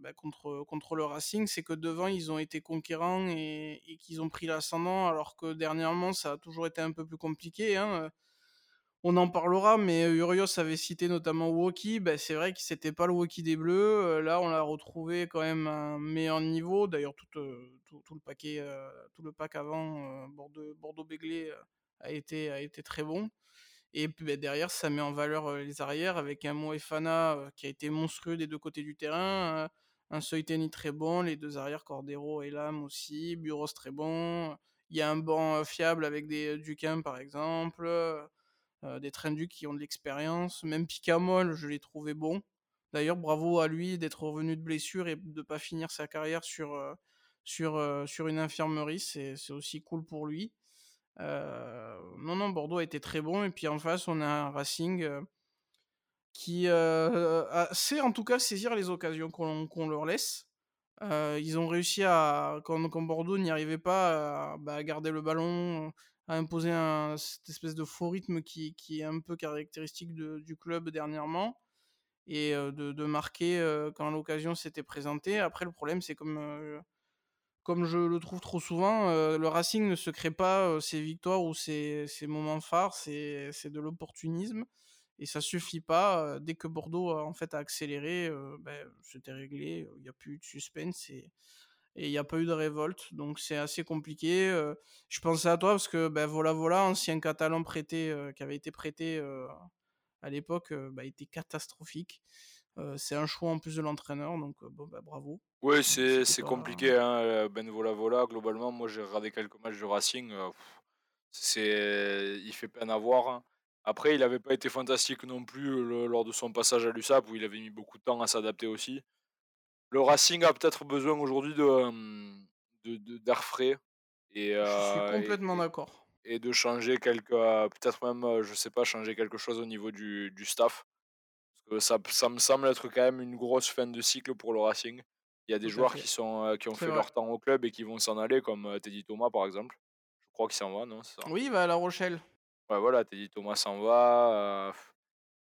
bah, contre, contre le Racing. C'est que devant, ils ont été conquérants et qu'ils ont pris l'ascendant alors que dernièrement, ça a toujours été un peu plus compliqué, hein, on en parlera, mais Urios avait cité notamment Woki. Bah, c'est vrai que c'était pas le Woki des Bleus. Là, on l'a retrouvé quand même à un meilleur niveau. D'ailleurs, tout, le paquet, tout le pack avant, Bordeaux-Béglé, a été très bon. Et puis, beh, derrière, ça met en valeur, les arrières avec un Moefana, heu, qui a été monstrueux des 2 côtés du terrain, un Soiteni très bon, les 2 arrières Cordero et Lam aussi, Buros très bon. Il y a un banc, heu, fiable avec des Duquin, par exemple, heu heu, des Trenduc qui ont de l'expérience. Même Picamol, je l'ai trouvé bon. D'ailleurs, bravo à lui d'être revenu de blessure et de pas finir sa carrière sur, sur, sur une infirmerie. C'est aussi cool pour lui. Non, non, Bordeaux a été très bon et puis en face, on a un Racing, qui, heu, a sait en tout cas saisir les occasions qu'on leur laisse. Heu, ils ont réussi à quand Bordeaux n'y arrivait pas à, bah, garder le ballon, à imposer cette espèce de faux rythme qui qui est un peu caractéristique du club dernièrement et heu, de de marquer, quand l'occasion s'était présentée. Après le problème, c'est comme, comme je le trouve trop souvent, le Racing ne se crée pas, ses victoires ou ses ses moments phares, c'est de l'opportunisme et ça suffit pas, dès que Bordeaux a en fait a accéléré, beh, c'était réglé, il y a plus eu de suspense et il y a pas eu de révolte, donc c'est assez compliqué, je pensais à toi parce que, bah, Vola Vola, ancien Catalan prêté, qui avait été prêté, à l'époque, bah, était catastrophique. C'est un choix en plus de l'entraîneur, donc bon, bah, bravo. Oui, c'est c'est pas compliqué, hein, Ben Vola Vola, globalement, moi j'ai regardé quelques matchs du Racing, c'est il fait peine à voir, hein. Après, il avait pas été fantastique non plus, le lors de son passage à l'USAP où il avait mis beaucoup de temps à s'adapter aussi. Le Racing a peut-être besoin aujourd'hui de, hem, de de d'air frais et je suis et complètement d'accord. et de changer quelque, peut-être même, je sais pas, changer quelque chose au niveau du du staff. Parce que ça ça me semble être quand même une grosse fin de cycle pour le Racing. Il y a des Tout joueurs qui sont, qui ont fait vrai. leur temps au club et qui vont s'en aller comme, Teddy Thomas par exemple. Je crois qu'il s'en va, non, ça? Oui, il va à La Rochelle. Ouais voilà, Teddy Thomas s'en va,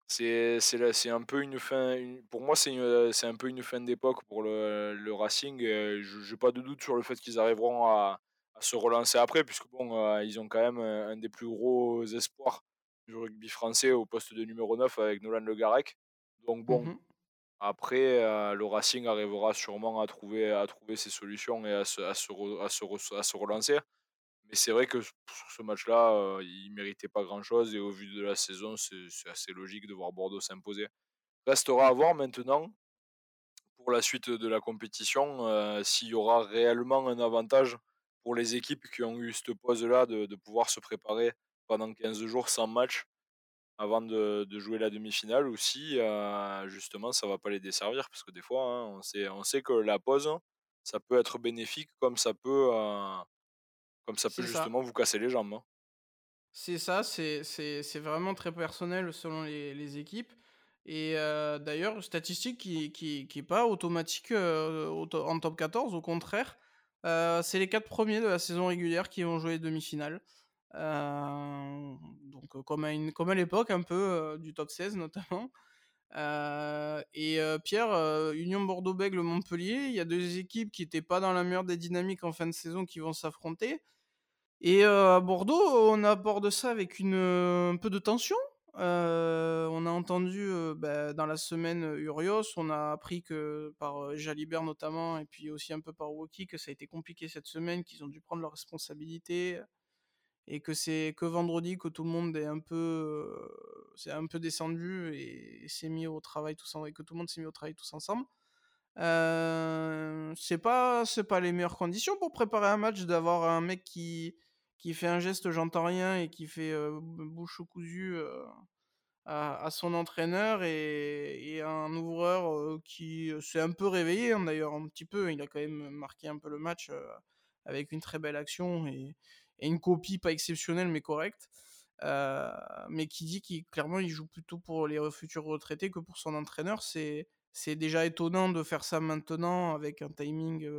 c'est c'est un peu une fin une pour moi c'est une, c'est un peu une fin d'époque pour le le Racing je j'ai pas de doute sur le fait qu'ils arriveront à à se relancer après puisque bon, ils ont quand même, un des plus gros espoirs du rugby français au poste de numéro 9 avec Nolan Le Garec. Donc bon, Mmh Après, heu, le Racing arrivera sûrement à trouver à trouver ses solutions et à se à se re à se à se relancer. Mais c'est vrai que sur ce match-là, heu, il méritait pas grand-chose et au vu de la saison, c'est assez logique de voir Bordeaux s'imposer. Restera à voir maintenant, pour la suite de la compétition, heu, s'il y aura réellement un avantage pour les équipes qui ont eu cette pause-là de pouvoir se préparer pendant 15 jours sans match avant de jouer la demi-finale ou si, heu, justement ça va pas les desservir. Parce que des fois, hein, on sait sait que la pause, ça peut être bénéfique comme ça peut, comme ça peut ça. justement vous casser les jambes, hein. C'est ça, c'est vraiment très personnel selon les les équipes et d'ailleurs, statistique qui qui qui est pas automatique, en top 14, au contraire. C'est les 4 premiers de la saison régulière qui vont jouer les demi-finales. Donc comme à une comme à l'époque un peu, du top 16 notamment. Et Pierre, Union Bordeaux-Bègles-Montpellier, il y a 2 équipes qui étaient pas dans la meilleure des dynamiques en fin de saison qui vont s'affronter et à Bordeaux, on aborde ça avec une, un peu de tension. on a entendu, bah, dans la semaine, Urios, on a appris que par, Jalibert notamment et puis aussi un peu par Woki, que ça a été compliqué cette semaine, qu'ils ont dû prendre leurs responsabilités et que c'est que vendredi que tout le monde est un peu, s'est un peu descendu et s'est mis au travail tous en et que tout le monde s'est mis au travail tous ensemble. c'est pas c'est pas les meilleures conditions pour préparer un match d'avoir un mec qui qui fait un geste «j'entends rien» et qui fait, bouche cousue, à, son entraîneur et, un ouvreur qui s'est un peu réveillé hein, d'ailleurs un petit peu. Il a quand même marqué un peu le match avec une très belle action et, une copie pas exceptionnelle mais correcte mais qui dit qu'il clairement il joue plutôt pour les futurs retraités que pour son entraîneur. C'est c'est déjà étonnant de faire ça maintenant avec un timing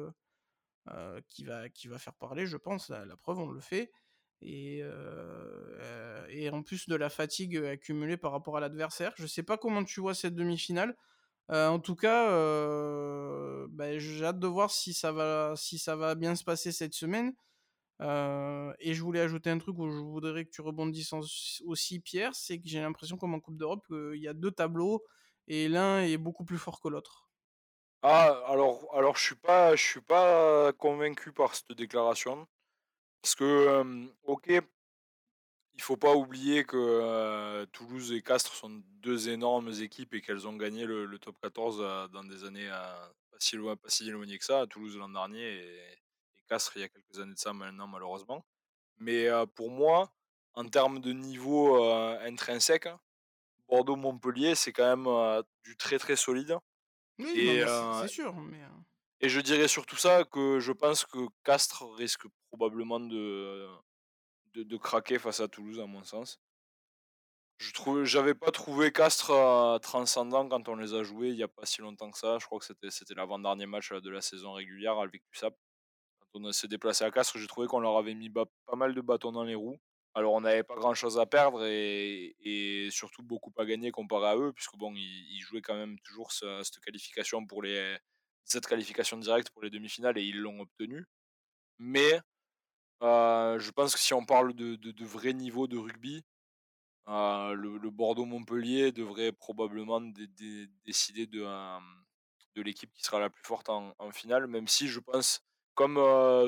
qui va qui va faire parler je pense la preuve on le fait et, et en plus de la fatigue accumulée par rapport à l'adversaire. Je sais pas comment tu vois cette demi-finale. en tout cas, bah, j'ai hâte de voir si ça va, si ça va bien se passer cette semaine. et je voulais ajouter un truc où je voudrais que tu rebondisses aussi, Pierre, c'est que j'ai l'impression comme en Coupe d'Europe, qu'il y a deux tableaux et l'un est beaucoup plus fort que l'autre. Ah, alors, alors je suis suis pas convaincu par cette déclaration. Parce que, OK, il faut pas oublier que Toulouse et Castres sont deux énormes équipes et qu'elles ont gagné le, top 14 dans des années pas, si loin, pas si éloignées que ça, Toulouse l'an dernier et, Castres il y a quelques années de ça maintenant malheureusement. Mais pour moi, en termes de niveau intrinsèque, Bordeaux-Montpellier, c'est quand même du très très solide. Oui, c'est sûr. Mais... Et je dirais surtout ça que je pense que Castres risque probablement de, de, craquer face à Toulouse, à mon sens. Je trouve, j'avais pas trouvé Castres euh, transcendant quand on les a joués il n'y a pas si longtemps que ça. Je crois que c'était, c'était l'avant-dernier match de la saison régulière avec USAP. Quand on s'est déplacé à Castres, j'ai trouvé qu'on leur avait mis pas mal de bâtons dans les roues. Alors on n'avait pas grand chose à perdre et, surtout beaucoup à gagner comparé à eux, puisque bon, ils, jouaient quand même toujours cette qualification pour les, cette qualification directe pour les demi-finales et ils l'ont obtenu. Mais je pense que si on parle de, de, vrai niveau de rugby, le, Bordeaux-Montpellier devrait probablement décider de, de l'équipe qui sera la plus forte en, finale, même si je pense, comme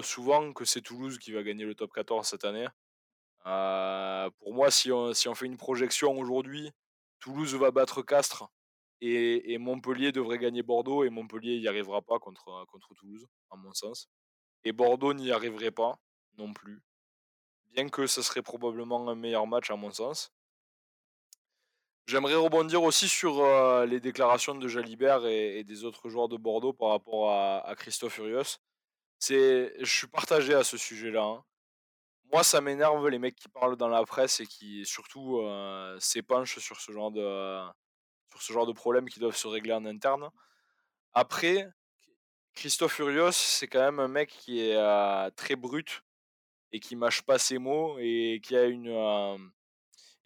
souvent, que c'est Toulouse qui va gagner le top 14 cette année. Pour moi, si on, fait une projection aujourd'hui, Toulouse va battre Castres et, Montpellier devrait gagner Bordeaux et Montpellier n'y arrivera pas contre, Toulouse, à mon sens. Et Bordeaux n'y arriverait pas non plus. Bien que ce serait probablement un meilleur match à mon sens. J'aimerais rebondir aussi sur les déclarations de Jalibert et, des autres joueurs de Bordeaux par rapport à, Christophe Furios. C'est, je suis partagé à ce sujet-là. Hein. Moi, ça m'énerve les mecs qui parlent dans la presse et qui surtout euh, s'épanchent sur ce genre de, sur ce genre de problèmes qui doivent se régler en interne. Après, Christophe Furios, c'est quand même un mec qui est euh, très brut et qui mâche pas ses mots et qui a une euh,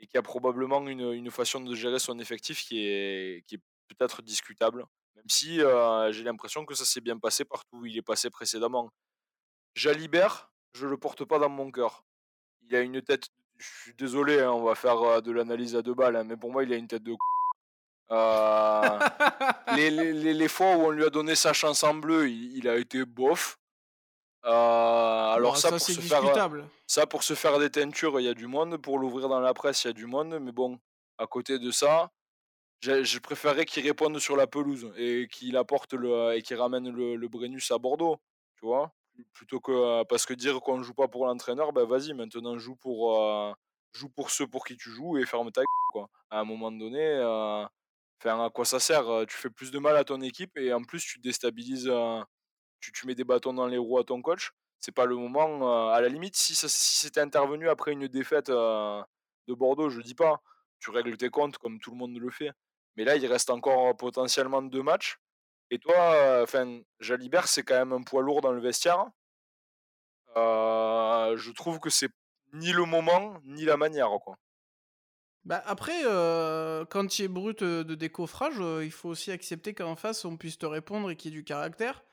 et qui a probablement une, une, façon de gérer son effectif qui est, qui est peut-être discutable. Même si euh, j'ai l'impression que ça s'est bien passé partout où il est passé précédemment. Jalibert, je le porte pas dans mon cœur. Il a une tête. Je suis désolé, hein, on va faire de l'analyse à deux balles, hein, mais pour moi, il a une tête de euh, les, les, les, fois où on lui a donné sa chance en bleu, il, a été bof. Euh, alors ça, pour se faire, ça, pour se faire des teintures, il y a du monde. Pour l'ouvrir dans la presse, il y a du monde. Mais bon, à côté de ça, je préférerais qu'il réponde sur la pelouse et qu'il apporte le et qu'il ramène le, le Brennus à Bordeaux, tu vois, plutôt que parce que dire qu'on joue pas pour l'entraîneur, ben vas-y, maintenant joue pour euh, joue pour ceux pour qui tu joues et ferme ta quoi. À un moment donné, à quoi ça sert Tu fais plus de mal à ton équipe et en plus tu déstabilises, tu, tu mets des bâtons dans les roues à ton coach. C'est pas le moment. à la limite, si, si c'était intervenu après une défaite de Bordeaux, je dis pas, tu règles tes comptes comme tout le monde le fait. Mais là, il reste encore potentiellement deux matchs. Et toi, enfin, Jalibert, c'est quand même un poids lourd dans le vestiaire. je trouve que c'est ni le moment ni la manière, quoi. Bah après, quand tu es brut de décoffrage, il faut aussi accepter qu'en face, on puisse te répondre et qu'il y ait du caractère.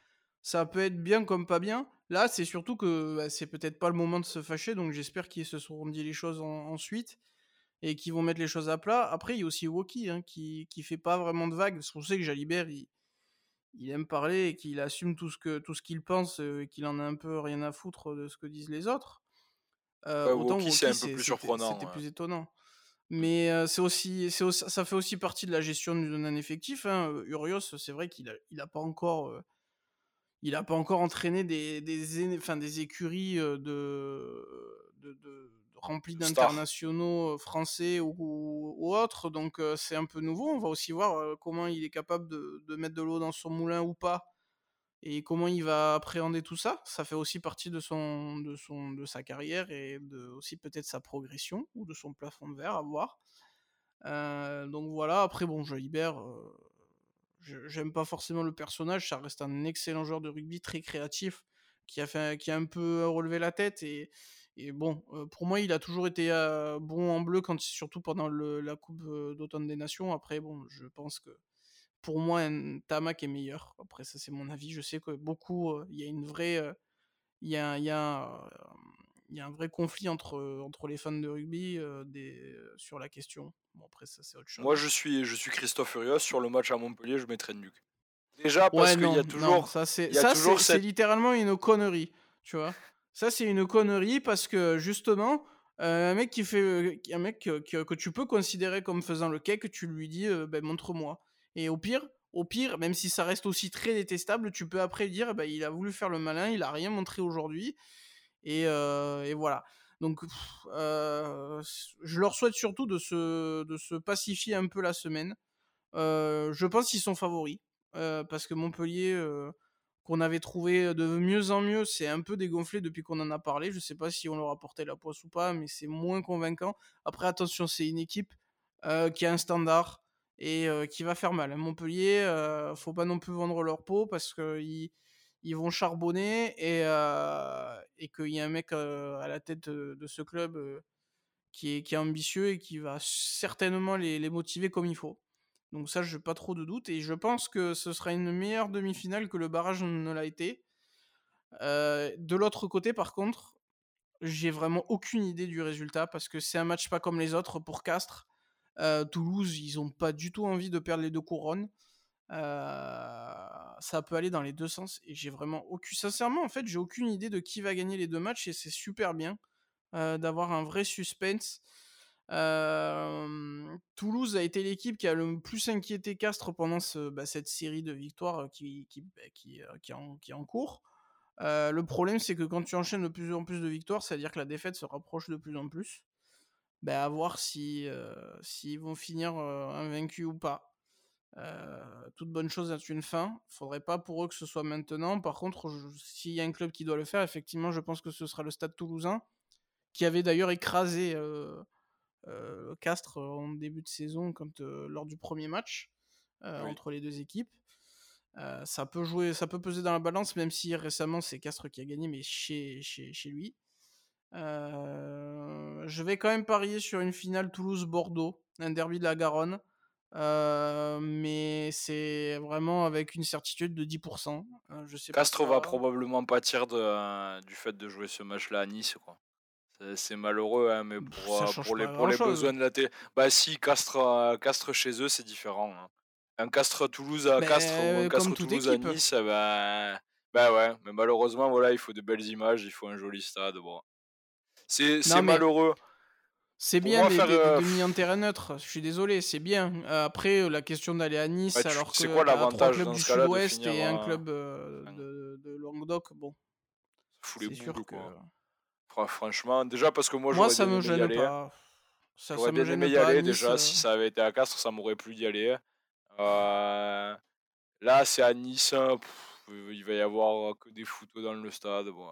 Ça peut être bien comme pas bien. Là, c'est surtout que bah, c'est peut-être pas le moment de se fâcher, donc j'espère qu'ils se seront dit les choses ensuite. et qui vont mettre les choses à plat. Après, il y a aussi Woki hein, qui, qui fait pas vraiment de vagues. Parce qu'on sait que Jalibert, il, il aime parler et qu'il assume tout ce que tout ce qu'il pense et qu'il en a un peu rien à foutre de ce que disent les autres. autant Woki, c'est un peu plus surprenant. C'était plus étonnant. Mais c'est aussi, c'est ça fait aussi partie de la gestion d'un effectif. Hein. Urios, c'est vrai qu'il a, il a pas encore, il a pas encore entraîné des, des, enfin, des écuries de, de, de remplies d'internationaux français ou, ou, autres. Donc c'est un peu nouveau. On va aussi voir comment il est capable de, de mettre de l'eau dans son moulin ou pas et comment il va appréhender tout ça. Ça fait aussi partie de son de son de sa carrière et de aussi peut-être sa progression ou de son plafond de verre à voir. Euh, donc voilà. Après bon, Jalibert, euh, j'aime pas forcément le personnage. Ça reste un excellent joueur de rugby, très créatif, qui a fait qui a un peu relevé la tête et et bon, pour moi, il a toujours été bon en bleu, quand, surtout pendant le, la Coupe d'automne des Nations. Après, bon, je pense que pour moi, un Tamac est meilleur. Après, ça, c'est mon avis. Je sais que beaucoup, il y a une vraie. Il y a, y, a, y a un vrai conflit entre, entre les fans de rugby des, sur la question. Bon, après, ça, c'est autre chose. Moi, je suis, je suis Christophe Furios. Sur le match à Montpellier, je mettrais Nuke. Déjà, parce qu'il y a toujours. ça, c'est, ça, c'est, littéralement une connerie. Tu vois? Ça, c'est une connerie parce que, justement. un mec qui fait un mec que, tu peux considérer comme faisant le cake, tu lui dis ben, montre-moi et au pire, au pire, même si ça reste aussi très détestable, tu peux après dire, bah, il a voulu faire le malin, il a rien montré aujourd'hui, et, et, voilà. Donc, je leur souhaite surtout de se, de se pacifier un peu la semaine. je pense qu'ils sont favoris, parce que Montpellier, qu'on avait trouvé de mieux en mieux, c'est un peu dégonflé depuis qu'on en a parlé. Je sais pas si on leur a porté la poisse ou pas, mais c'est moins convaincant. Après, attention, c'est une équipe qui a un standard et qui va faire mal. Montpellier, faut pas non plus vendre leur peau parce qu'ils ils vont charbonner et, et qu'il y a un mec à la tête de, ce club qui, est, qui est ambitieux et qui va certainement les motiver comme il faut. Donc ça, je n'ai pas trop de doute et je pense que ce sera une meilleure demi-finale que le barrage ne l'a été. de l'autre côté, par contre, j'ai vraiment aucune idée du résultat parce que c'est un match pas comme les autres pour Castres. Toulouse, ils n'ont pas du tout envie de perdre les deux couronnes. ça peut aller dans les deux sens et j'ai vraiment aucune. Sincèrement, en fait, j'ai aucune idée de qui va gagner les deux matchs et c'est super bien d'avoir un vrai suspense. Toulouse a été l'équipe qui a le plus inquiété Castres pendant bah, cette série de victoires bah, qui, en, est en cours. le problème, c'est que quand tu enchaînes de plus en plus de victoires, c'est-à-dire que la défaite se rapproche de plus en plus. Bah, à voir si, s'ils vont finir invaincus ou pas. toute bonne chose a une fin. Faudrait pas pour eux que ce soit maintenant. Par contre, s'il y a un club qui doit le faire, effectivement, je pense que ce sera le Stade Toulousain, qui avait d'ailleurs écrasé Castres en début de saison quand, lors du premier match entre les deux équipes. ça peut jouer, ça peut peser dans la balance, même si récemment c'est Castres qui a gagné, mais chez, chez, chez lui. Euh, je vais quand même parier sur une finale Toulouse-Bordeaux, un derby de la Garonne. Euh, mais c'est vraiment avec une certitude de 10%. Euh, je sais Castres va probablement pâtir de, du fait de jouer ce match-là à Nice. Quoi. C'est, malheureux, hein, mais pour, pour les, pour les besoins de la télé. Bah si, Castres, Castres chez eux, c'est différent. Hein. Un Castres-Toulouse à Castres ou un Castres-Toulouse à Nice, bah, bah ouais, mais malheureusement, voilà, il faut de belles images, il faut un joli stade. Bon. C'est malheureux. C'est bien les, euh, demi en terrain neutre, je suis désolé, c'est bien. Euh, après, euh, la question d'aller à Nice, alors que quoi trois clubs du sud-ouest et un club de, de, Languedoc, bon. C'est sûr que... Franchement, déjà parce que moi, moi ça me gêne pas. Ça, j'aurais bien aimé y aller déjà. Si ça avait été à Castres, ça m'aurait plu d'y aller. là, c'est à Nice. Hein, il va y avoir que des photos dans le stade. Bon.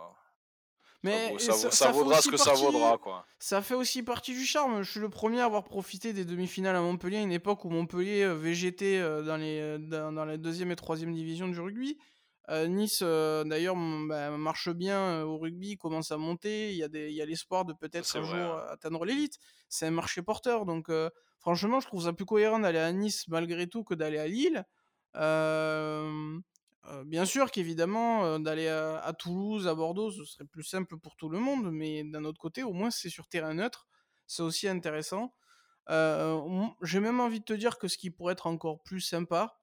Mais ça, vaudra ce que ça vaudra, quoi. Ça fait aussi partie du charme. Je suis le premier à avoir profité des demi-finales à Montpellier, à une époque où Montpellier euh, végétait euh, dans, les, euh, dans, la deuxième et troisième division du rugby. Nice, d'ailleurs, bah, marche bien au rugby, commence à monter. Il y a, des, il y a l'espoir de peut-être un jour atteindre l'élite. C'est un marché porteur. Donc, franchement, je trouve ça plus cohérent d'aller à Nice malgré tout que d'aller à Lille. Euh, bien sûr qu'évidemment, d'aller à, Toulouse, à Bordeaux, ce serait plus simple pour tout le monde, mais d'un autre côté, au moins c'est sur terrain neutre, c'est aussi intéressant. j'ai même envie de te dire que ce qui pourrait être encore plus sympa,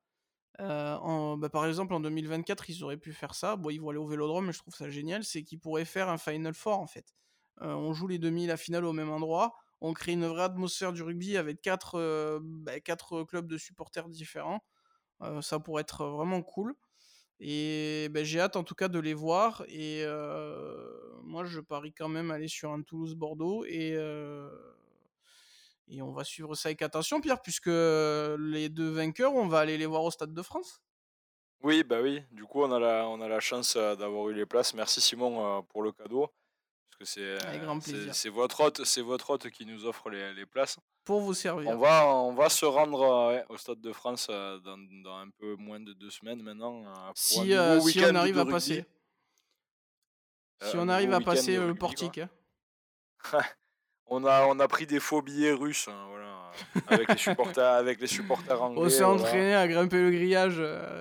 en, bah, par exemple en 2024 ils auraient pu faire ça. Bon ils vont aller au Vélodrome, mais je trouve ça génial, c'est qu'ils pourraient faire un Final Four en fait. on joue les demi, la finale au même endroit, on crée une vraie atmosphère du rugby avec quatre, bah, quatre clubs de supporters différents. ça pourrait être vraiment cool. Et ben, j'ai hâte en tout cas de les voir. Et moi, je parie quand même aller sur un Toulouse-Bordeaux. Et, et on va suivre ça avec attention, Pierre, puisque les deux vainqueurs, on va aller les voir au Stade de France. Oui, bah oui. Du coup, on a la, on a la chance d'avoir eu les places. Merci Simon pour le cadeau. Parce que c'est, c'est, votre hôte, c'est votre hôte qui nous offre les, les places. Pour vous servir. On va, on va se rendre au Stade de France dans, dans, un peu moins de deux semaines maintenant. si, si on arrive à passer. si on arrive à passer le portique. Hein. on, a, on a pris des faux billets russes. Hein, voilà avec les supporters, avec les supporters anglais. On s'est entraîné à grimper le grillage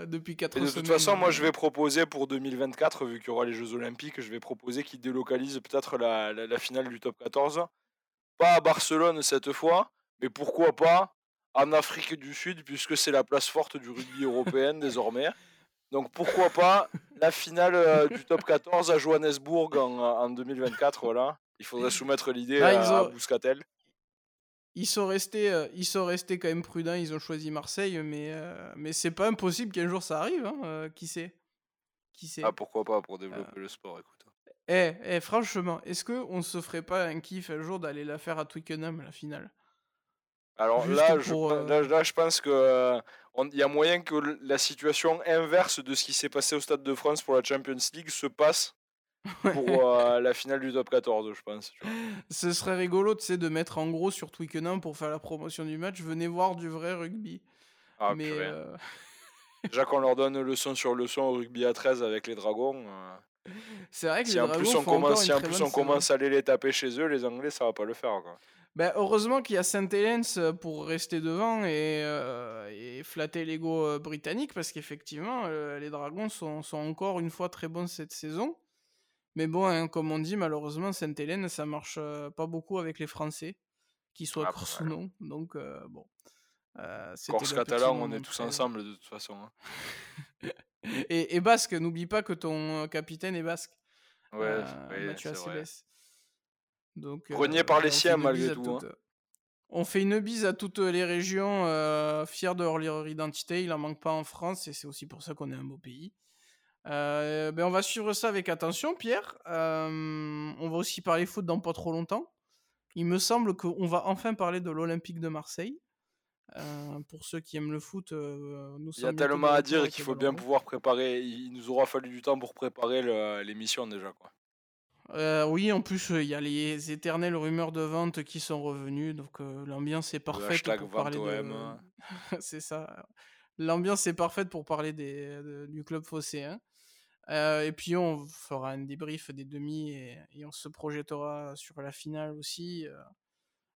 depuis 4 semaines. De toute façon, moi je vais proposer pour 2024, vu qu'il y aura les Jeux Olympiques, je vais proposer qu'ils délocalisent peut-être la, la, finale du top 14. Pas à Barcelone cette fois, mais pourquoi pas en Afrique du Sud, puisque c'est la place forte du rugby européen désormais. Donc pourquoi pas la finale du top 14 à Johannesburg en, en 2024, voilà. Il faudrait soumettre l'idée à, à Bouscatel ils sont restés, ils sont restés quand même prudents. Ils ont choisi Marseille, mais mais c'est pas impossible qu'un jour ça arrive. Hein, qui sait? Qui sait? Ah pourquoi pas pour développer le sport, écoute. Eh, eh, franchement, est-ce que on se ferait pas un kiff un jour d'aller la faire à Twickenham la finale? Alors là, je, là, je pense que il y a moyen que la situation inverse de ce qui s'est passé au Stade de France pour la Champions League se passe pour euh, la finale du top 14, je pense. Ce serait rigolo, tu sais, de mettre en gros sur Twickenham pour faire la promotion du match. Venez voir du vrai rugby. Ah, Mais euh, Déjà qu'on leur donne leçon sur leçon au rugby à 13 avec les Dragons. Euh, c'est vrai que si les en Dragons plus on commence, si en plus on commence à aller les taper chez eux, les Anglais, ça va pas le faire. Quoi. Ben, heureusement qu'il y a Saint Helens pour rester devant et, et flatter l'ego britannique parce qu'effectivement, les Dragons sont, sont, encore une fois très bons cette saison. Mais bon, hein, comme on dit, malheureusement, Sainte-Hélène, ça marche pas beaucoup avec les Français, qu'ils soient ah, corse ou non. Donc, bon. Euh, Corse catalan, on est tous ensemble de toute façon. Hein. et, basque, n'oublie pas que ton capitaine est basque. Ouais, c'est vrai. Donc, Renié par les siens malgré tout. Hein. On fait une bise à toutes les régions euh, fiers de leur identité. Il en manque pas en France et c'est aussi pour ça qu'on est un beau pays. Euh, ben on va suivre ça avec attention, Pierre. Euh, on va aussi parler foot dans pas trop longtemps. Il me semble qu'on va enfin parler de l'Olympique de Marseille. Euh, pour ceux qui aiment le foot, nous Il y a tellement à dire qu'il faut bien pouvoir préparer. Il nous aura fallu du temps pour préparer l'émission déjà. Quoi. oui, en plus, il y a les éternelles rumeurs de vente qui sont revenues. Donc l'ambiance est parfaite pour parler de... C'est ça. L'ambiance est parfaite pour parler des, du club phocéen. Euh, et puis on fera un débrief des demi et, on se projettera sur la finale aussi euh,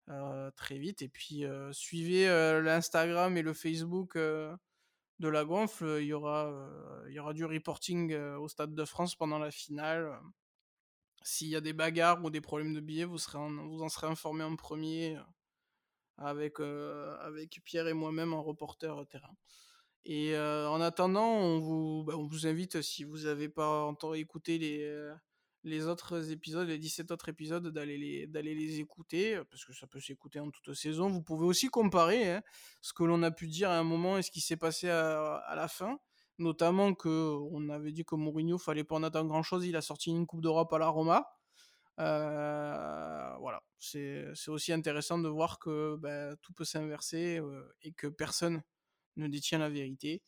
euh, très vite. Et puis suivez l'Instagram et le Facebook de la gonfle. Il y aura, du reporting au Stade de France pendant la finale. S'il y a des bagarres ou des problèmes de billets, vous en serez informé en premier avec, avec Pierre et moi-même en reporter terrain. Et en attendant, on vous, bah, on vous invite, si vous n'avez pas entendu écouter les, les autres épisodes, les 17 autres épisodes, d'aller les, les écouter, parce que ça peut s'écouter en toute saison. Vous pouvez aussi comparer hein, ce que l'on a pu dire à un moment et ce qui s'est passé à, à la fin. Notamment que on avait dit que Mourinho fallait pas en attendre grand chose, il a sorti une Coupe d'Europe à la Roma. voilà, c'est, c'est aussi intéressant de voir que bah, tout peut s'inverser et que personne ne détient la vérité.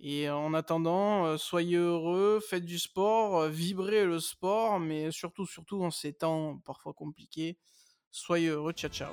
Et en attendant, soyez heureux, faites du sport, vibrez le sport, mais surtout, surtout en ces temps parfois compliqués, soyez heureux, ciao ciao.